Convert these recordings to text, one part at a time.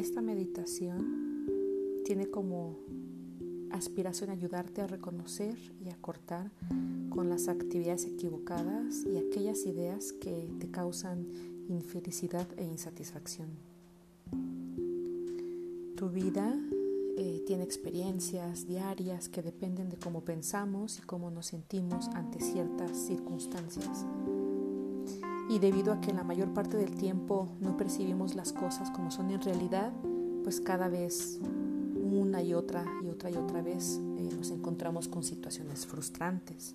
Esta meditación tiene como aspiración ayudarte a reconocer y a cortar con las actividades equivocadas y aquellas ideas que te causan infelicidad e insatisfacción. Tu vida eh, tiene experiencias diarias que dependen de cómo pensamos y cómo nos sentimos ante ciertas circunstancias. Y debido a que la mayor parte del tiempo no percibimos las cosas como son en realidad, pues cada vez una y otra y otra y otra vez eh, nos encontramos con situaciones frustrantes.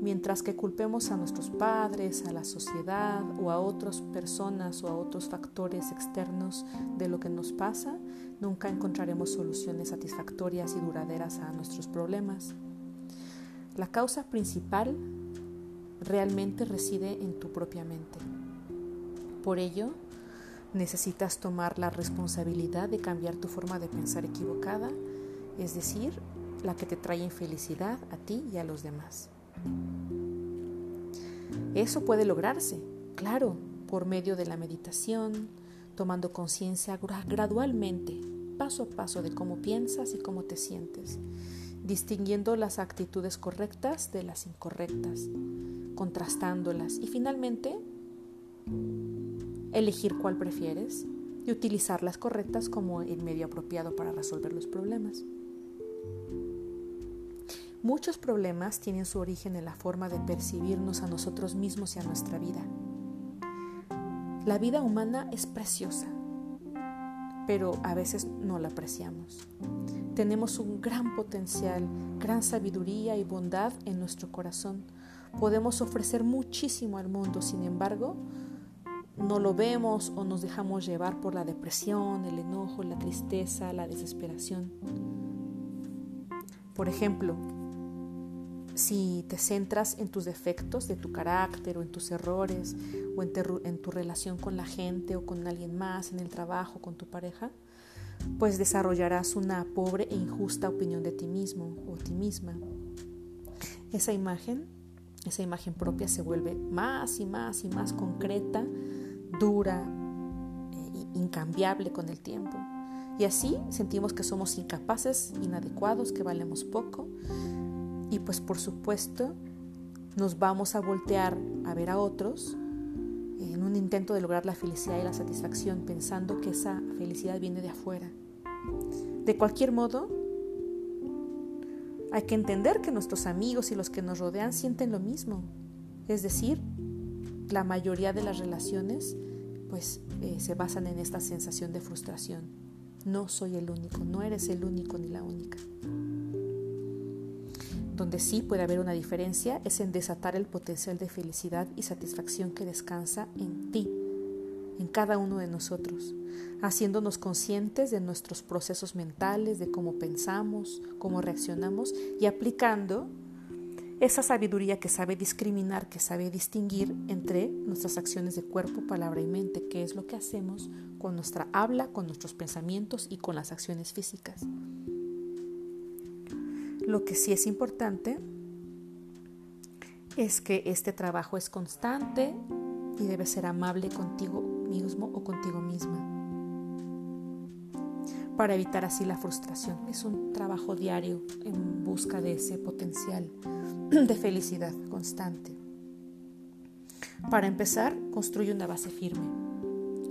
Mientras que culpemos a nuestros padres, a la sociedad o a otras personas o a otros factores externos de lo que nos pasa, nunca encontraremos soluciones satisfactorias y duraderas a nuestros problemas. La causa principal realmente reside en tu propia mente. Por ello, necesitas tomar la responsabilidad de cambiar tu forma de pensar equivocada, es decir, la que te trae infelicidad a ti y a los demás. Eso puede lograrse, claro, por medio de la meditación, tomando conciencia gradualmente, paso a paso de cómo piensas y cómo te sientes, distinguiendo las actitudes correctas de las incorrectas, contrastándolas y finalmente elegir cuál prefieres y utilizar las correctas como el medio apropiado para resolver los problemas. Muchos problemas tienen su origen en la forma de percibirnos a nosotros mismos y a nuestra vida. La vida humana es preciosa, pero a veces no la apreciamos. Tenemos un gran potencial, gran sabiduría y bondad en nuestro corazón. Podemos ofrecer muchísimo al mundo, sin embargo, no lo vemos o nos dejamos llevar por la depresión, el enojo, la tristeza, la desesperación. Por ejemplo, si te centras en tus defectos de tu carácter o en tus errores o en, tu relación con la gente o con alguien más, en el trabajo, con tu pareja, pues desarrollarás una pobre e injusta opinión de ti mismo o ti misma. Esa imagen, esa imagen propia se vuelve más y más y más concreta dura, e incambiable con el tiempo. Y así sentimos que somos incapaces, inadecuados, que valemos poco. Y pues por supuesto nos vamos a voltear a ver a otros en un intento de lograr la felicidad y la satisfacción pensando que esa felicidad viene de afuera. De cualquier modo, hay que entender que nuestros amigos y los que nos rodean sienten lo mismo. Es decir, la mayoría de las relaciones pues eh, se basan en esta sensación de frustración. No soy el único, no eres el único ni la única. Donde sí puede haber una diferencia es en desatar el potencial de felicidad y satisfacción que descansa en ti, en cada uno de nosotros, haciéndonos conscientes de nuestros procesos mentales, de cómo pensamos, cómo reaccionamos y aplicando esa sabiduría que sabe discriminar, que sabe distinguir entre nuestras acciones de cuerpo, palabra y mente, que es lo que hacemos con nuestra habla, con nuestros pensamientos y con las acciones físicas. Lo que sí es importante es que este trabajo es constante y debe ser amable contigo mismo o contigo misma para evitar así la frustración. Es un trabajo diario en busca de ese potencial de felicidad constante. Para empezar, construye una base firme,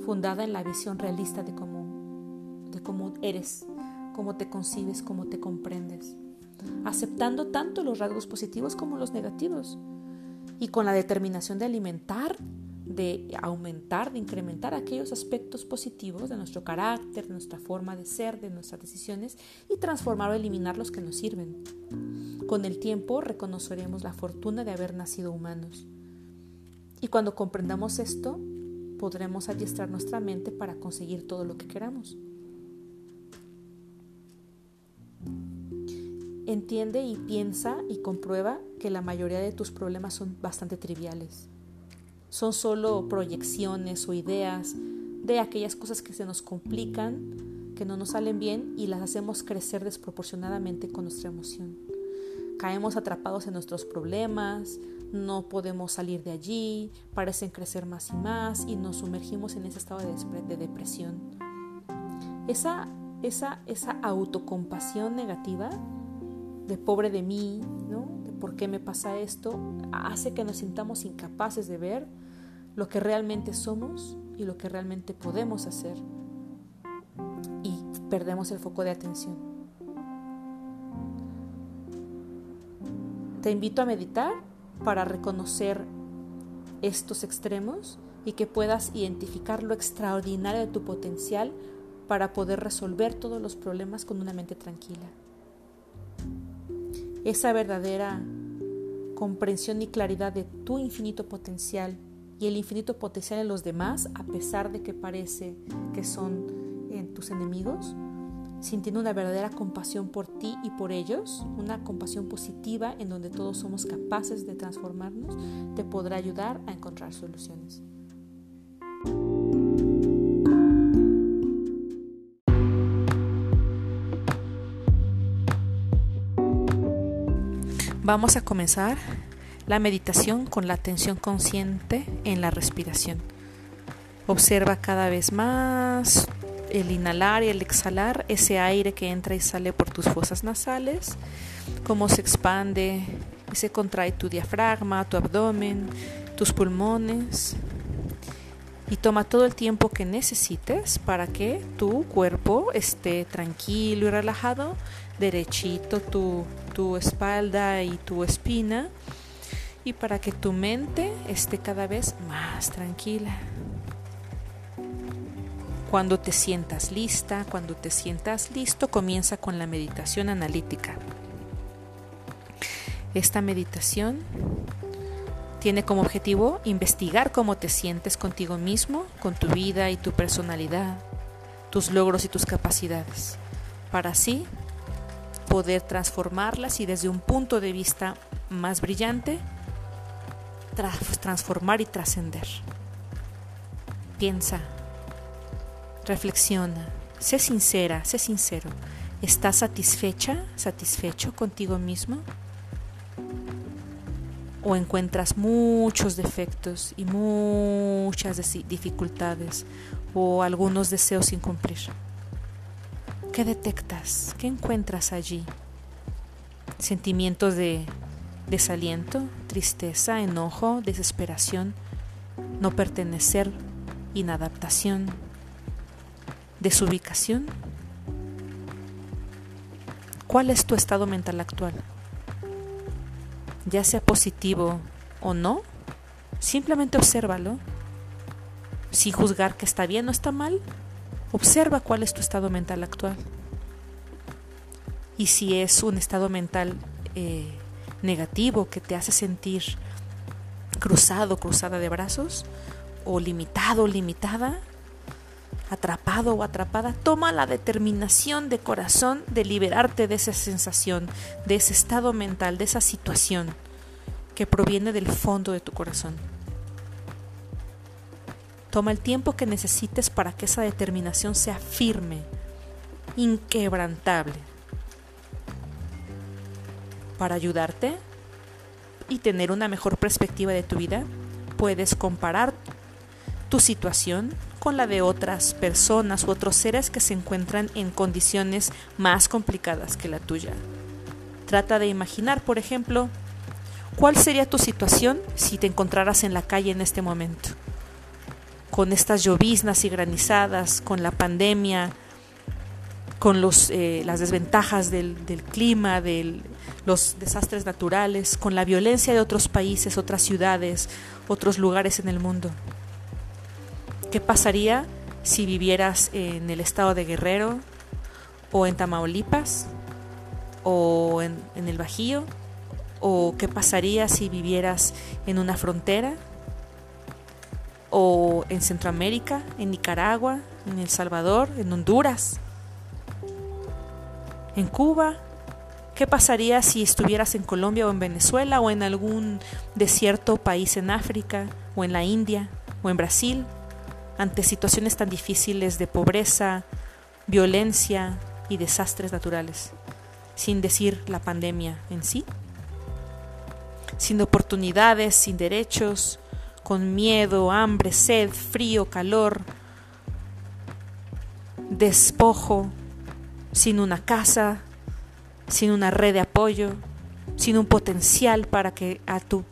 fundada en la visión realista de cómo, de cómo eres, cómo te concibes, cómo te comprendes, aceptando tanto los rasgos positivos como los negativos y con la determinación de alimentar, de aumentar, de incrementar aquellos aspectos positivos de nuestro carácter, de nuestra forma de ser, de nuestras decisiones y transformar o eliminar los que nos sirven. Con el tiempo reconoceremos la fortuna de haber nacido humanos. Y cuando comprendamos esto, podremos adiestrar nuestra mente para conseguir todo lo que queramos. Entiende y piensa y comprueba que la mayoría de tus problemas son bastante triviales. Son solo proyecciones o ideas de aquellas cosas que se nos complican, que no nos salen bien y las hacemos crecer desproporcionadamente con nuestra emoción caemos atrapados en nuestros problemas, no podemos salir de allí, parecen crecer más y más y nos sumergimos en ese estado de, depresión. esa, esa, esa autocompasión negativa de pobre de mí, ¿no? De por qué me pasa esto, hace que nos sintamos incapaces de ver lo que realmente somos y lo que realmente podemos hacer y perdemos el foco de atención. Te invito a meditar para reconocer estos extremos y que puedas identificar lo extraordinario de tu potencial para poder resolver todos los problemas con una mente tranquila. Esa verdadera comprensión y claridad de tu infinito potencial y el infinito potencial en los demás, a pesar de que parece que son eh, tus enemigos, sintiendo una verdadera compasión por ti y por ellos, una compasión positiva en donde todos somos capaces de transformarnos, te podrá ayudar a encontrar soluciones. Vamos a comenzar la meditación con la atención consciente en la respiración. Observa cada vez más el inhalar y el exhalar, ese aire que entra y sale por tus fosas nasales, cómo se expande y se contrae tu diafragma, tu abdomen, tus pulmones. Y toma todo el tiempo que necesites para que tu cuerpo esté tranquilo y relajado, derechito tu, tu espalda y tu espina y para que tu mente esté cada vez más tranquila. Cuando te sientas lista, cuando te sientas listo, comienza con la meditación analítica. Esta meditación tiene como objetivo investigar cómo te sientes contigo mismo, con tu vida y tu personalidad, tus logros y tus capacidades, para así poder transformarlas y desde un punto de vista más brillante, transformar y trascender. Piensa, reflexiona, sé sincera, sé sincero. ¿Estás satisfecha, satisfecho contigo mismo? ¿O encuentras muchos defectos y muchas dificultades o algunos deseos sin cumplir? ¿Qué detectas? ¿Qué encuentras allí? Sentimientos de desaliento, tristeza, enojo, desesperación, no pertenecer, inadaptación, desubicación. ¿Cuál es tu estado mental actual? Ya sea positivo o no, simplemente obsérvalo. Sin juzgar que está bien o está mal, observa cuál es tu estado mental actual. Y si es un estado mental eh, negativo que te hace sentir cruzado, cruzada de brazos, o limitado, limitada, atrapado o atrapada, toma la determinación de corazón de liberarte de esa sensación, de ese estado mental, de esa situación que proviene del fondo de tu corazón. Toma el tiempo que necesites para que esa determinación sea firme, inquebrantable, para ayudarte y tener una mejor perspectiva de tu vida, puedes comparar tu situación con la de otras personas u otros seres que se encuentran en condiciones más complicadas que la tuya. Trata de imaginar, por ejemplo, cuál sería tu situación si te encontraras en la calle en este momento, con estas lloviznas y granizadas, con la pandemia, con los, eh, las desventajas del, del clima, de los desastres naturales, con la violencia de otros países, otras ciudades, otros lugares en el mundo. ¿Qué pasaría si vivieras en el estado de Guerrero o en Tamaulipas o en, en el Bajío? ¿O qué pasaría si vivieras en una frontera? ¿O en Centroamérica, en Nicaragua, en El Salvador, en Honduras? en Cuba? ¿Qué pasaría si estuvieras en Colombia o en Venezuela o en algún desierto país en África o en la India o en Brasil ante situaciones tan difíciles de pobreza, violencia y desastres naturales, sin decir la pandemia en sí? Sin oportunidades, sin derechos, con miedo, hambre, sed, frío, calor, despojo, sin una casa, sin una red de apoyo, sin un potencial para que a tu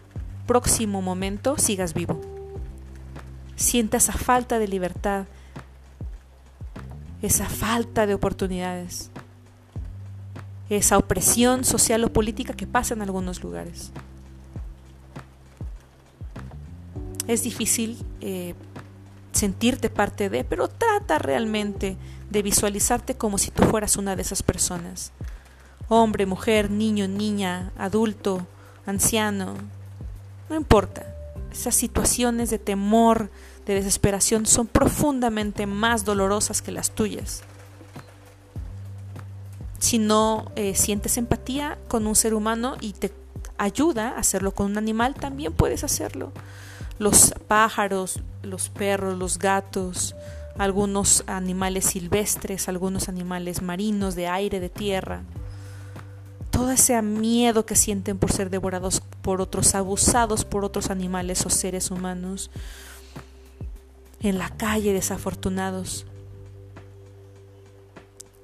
próximo momento sigas vivo. Sienta esa falta de libertad, esa falta de oportunidades, esa opresión social o política que pasa en algunos lugares. Es difícil eh, sentirte parte de, pero trata realmente de visualizarte como si tú fueras una de esas personas. Hombre, mujer, niño, niña, adulto, anciano, no importa. Esas situaciones de temor, de desesperación son profundamente más dolorosas que las tuyas. Si no eh, sientes empatía con un ser humano y te ayuda a hacerlo con un animal, también puedes hacerlo. Los pájaros, los perros, los gatos, algunos animales silvestres, algunos animales marinos, de aire, de tierra. Todo ese miedo que sienten por ser devorados por otros, abusados por otros animales o seres humanos, en la calle desafortunados.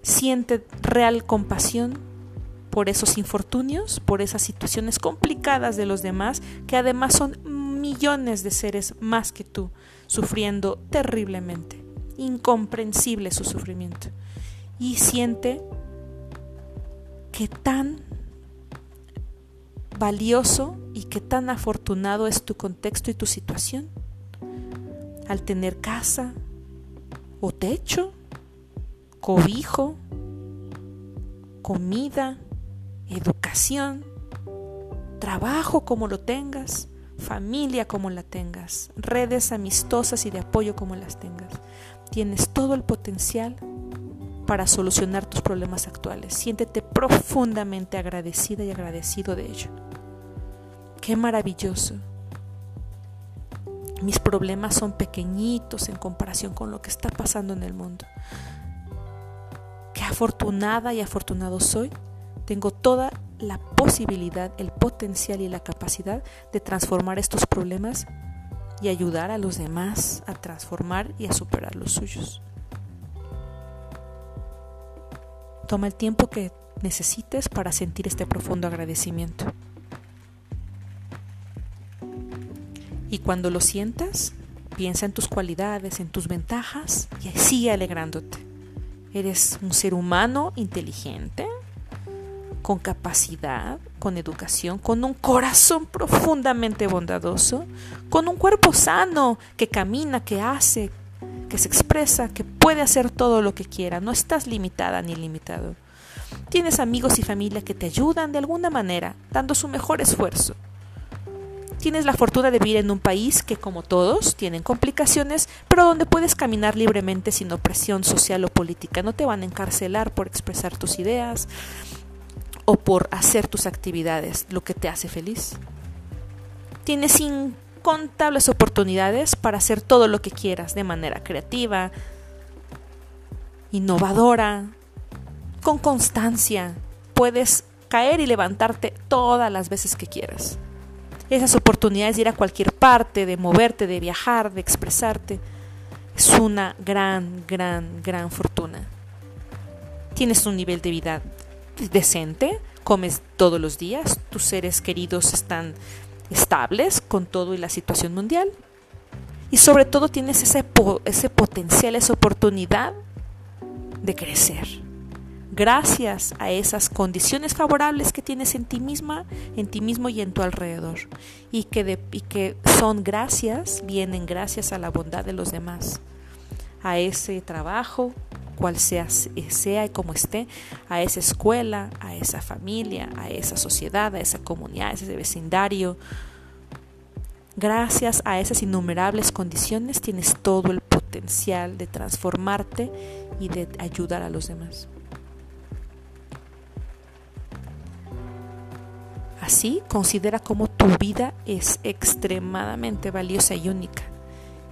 Siente real compasión por esos infortunios, por esas situaciones complicadas de los demás, que además son millones de seres más que tú, sufriendo terriblemente incomprensible su sufrimiento. Y siente que tan valioso y que tan afortunado es tu contexto y tu situación. Al tener casa o techo, cobijo, comida, educación, trabajo como lo tengas, familia como la tengas, redes amistosas y de apoyo como las tengas tienes todo el potencial para solucionar tus problemas actuales. Siéntete profundamente agradecida y agradecido de ello. Qué maravilloso. Mis problemas son pequeñitos en comparación con lo que está pasando en el mundo. Qué afortunada y afortunado soy. Tengo toda la posibilidad, el potencial y la capacidad de transformar estos problemas y ayudar a los demás a transformar y a superar los suyos. Toma el tiempo que necesites para sentir este profundo agradecimiento. Y cuando lo sientas, piensa en tus cualidades, en tus ventajas y sigue alegrándote. Eres un ser humano inteligente, con capacidad, con educación, con un corazón profundamente bondadoso, con un cuerpo sano que camina, que hace, que se expresa, que puede hacer todo lo que quiera. No estás limitada ni limitado. Tienes amigos y familia que te ayudan de alguna manera, dando su mejor esfuerzo. Tienes la fortuna de vivir en un país que, como todos, tienen complicaciones, pero donde puedes caminar libremente sin opresión social o política. No te van a encarcelar por expresar tus ideas, o por hacer tus actividades, lo que te hace feliz. Tienes incontables oportunidades para hacer todo lo que quieras de manera creativa, innovadora, con constancia. Puedes caer y levantarte todas las veces que quieras. Esas oportunidades de ir a cualquier parte, de moverte, de viajar, de expresarte, es una gran, gran, gran fortuna. Tienes un nivel de vida decente, comes todos los días, tus seres queridos están estables con todo y la situación mundial. Y sobre todo tienes ese, ese potencial, esa oportunidad de crecer. Gracias a esas condiciones favorables que tienes en ti misma, en ti mismo y en tu alrededor. Y que, y que son gracias, vienen gracias a la bondad de los demás. A ese trabajo, cual sea, sea y como esté, a esa escuela, a esa familia, a esa sociedad, a esa comunidad, a ese vecindario. Gracias a esas innumerables condiciones tienes todo el potencial de transformarte y de ayudar a los demás. Así, considera cómo tu vida es extremadamente valiosa y única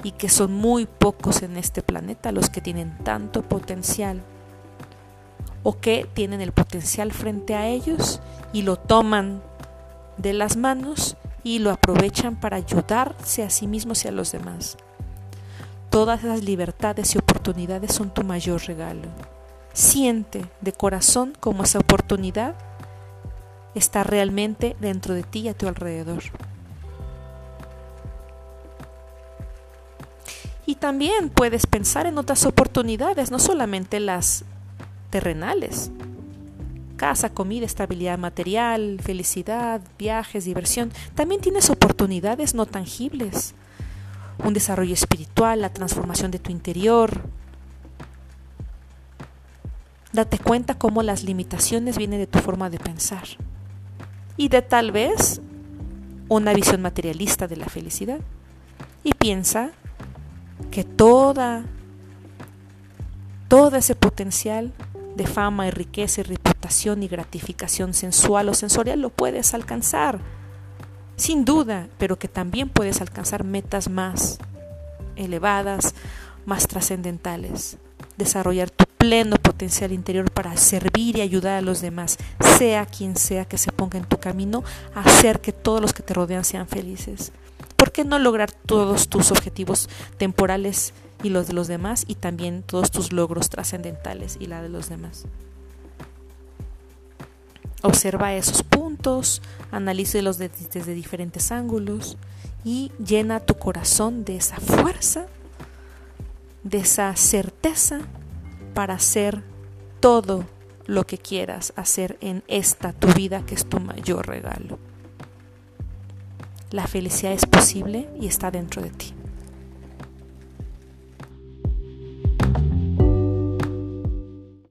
y que son muy pocos en este planeta los que tienen tanto potencial o que tienen el potencial frente a ellos y lo toman de las manos y lo aprovechan para ayudarse a sí mismos y a los demás. Todas esas libertades y oportunidades son tu mayor regalo. Siente de corazón como esa oportunidad está realmente dentro de ti y a tu alrededor. Y también puedes pensar en otras oportunidades, no solamente las terrenales. Casa, comida, estabilidad material, felicidad, viajes, diversión. También tienes oportunidades no tangibles. Un desarrollo espiritual, la transformación de tu interior. Date cuenta cómo las limitaciones vienen de tu forma de pensar y de tal vez una visión materialista de la felicidad. Y piensa que toda, todo ese potencial de fama y riqueza y reputación y gratificación sensual o sensorial lo puedes alcanzar, sin duda, pero que también puedes alcanzar metas más elevadas, más trascendentales, desarrollar tu pleno potencial interior para servir y ayudar a los demás, sea quien sea que se ponga en tu camino, hacer que todos los que te rodean sean felices. ¿Por qué no lograr todos tus objetivos temporales y los de los demás y también todos tus logros trascendentales y la de los demás? Observa esos puntos, analícelos desde diferentes ángulos y llena tu corazón de esa fuerza, de esa certeza para hacer todo lo que quieras hacer en esta tu vida que es tu mayor regalo. La felicidad es posible y está dentro de ti.